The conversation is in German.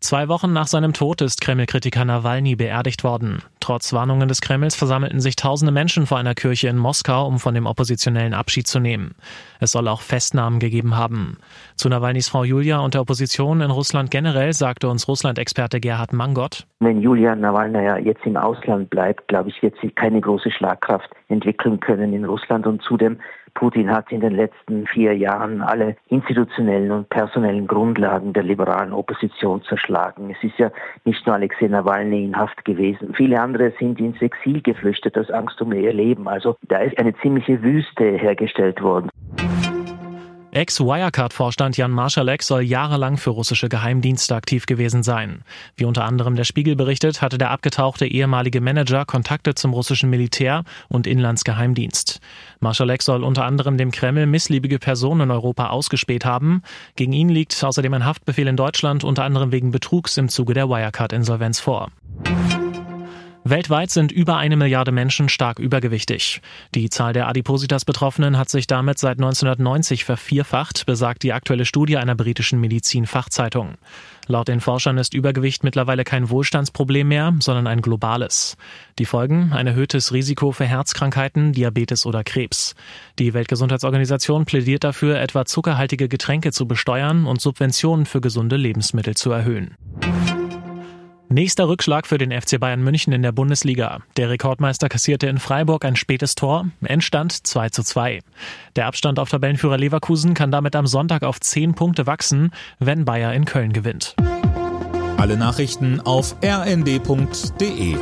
Zwei Wochen nach seinem Tod ist Kreml-Kritiker Nawalny beerdigt worden. Trotz Warnungen des Kremls versammelten sich tausende Menschen vor einer Kirche in Moskau, um von dem Oppositionellen Abschied zu nehmen. Es soll auch Festnahmen gegeben haben. Zu Nawalnys Frau Julia und der Opposition in Russland generell sagte uns Russland-Experte Gerhard Mangott. Wenn Julia Nawalny jetzt im Ausland bleibt, glaube ich, wird sie keine große Schlagkraft entwickeln können in Russland und zudem Putin hat in den letzten vier Jahren alle institutionellen und personellen Grundlagen der liberalen Opposition zerschlagen. Es ist ja nicht nur Alexei Nawalny in Haft gewesen. Viele andere sind ins Exil geflüchtet aus Angst um ihr Leben. Also da ist eine ziemliche Wüste hergestellt worden. Ex-Wirecard-Vorstand Jan Marschalek soll jahrelang für russische Geheimdienste aktiv gewesen sein. Wie unter anderem der Spiegel berichtet, hatte der abgetauchte ehemalige Manager Kontakte zum russischen Militär und Inlandsgeheimdienst. Marschalek soll unter anderem dem Kreml missliebige Personen in Europa ausgespäht haben. Gegen ihn liegt außerdem ein Haftbefehl in Deutschland unter anderem wegen Betrugs im Zuge der Wirecard-Insolvenz vor. Weltweit sind über eine Milliarde Menschen stark übergewichtig. Die Zahl der Adipositas-Betroffenen hat sich damit seit 1990 vervierfacht, besagt die aktuelle Studie einer britischen Medizin-Fachzeitung. Laut den Forschern ist Übergewicht mittlerweile kein Wohlstandsproblem mehr, sondern ein globales. Die Folgen? Ein erhöhtes Risiko für Herzkrankheiten, Diabetes oder Krebs. Die Weltgesundheitsorganisation plädiert dafür, etwa zuckerhaltige Getränke zu besteuern und Subventionen für gesunde Lebensmittel zu erhöhen. Nächster Rückschlag für den FC Bayern München in der Bundesliga. Der Rekordmeister kassierte in Freiburg ein spätes Tor. Endstand 2 zu 2. Der Abstand auf Tabellenführer Leverkusen kann damit am Sonntag auf 10 Punkte wachsen, wenn Bayer in Köln gewinnt. Alle Nachrichten auf rnd.de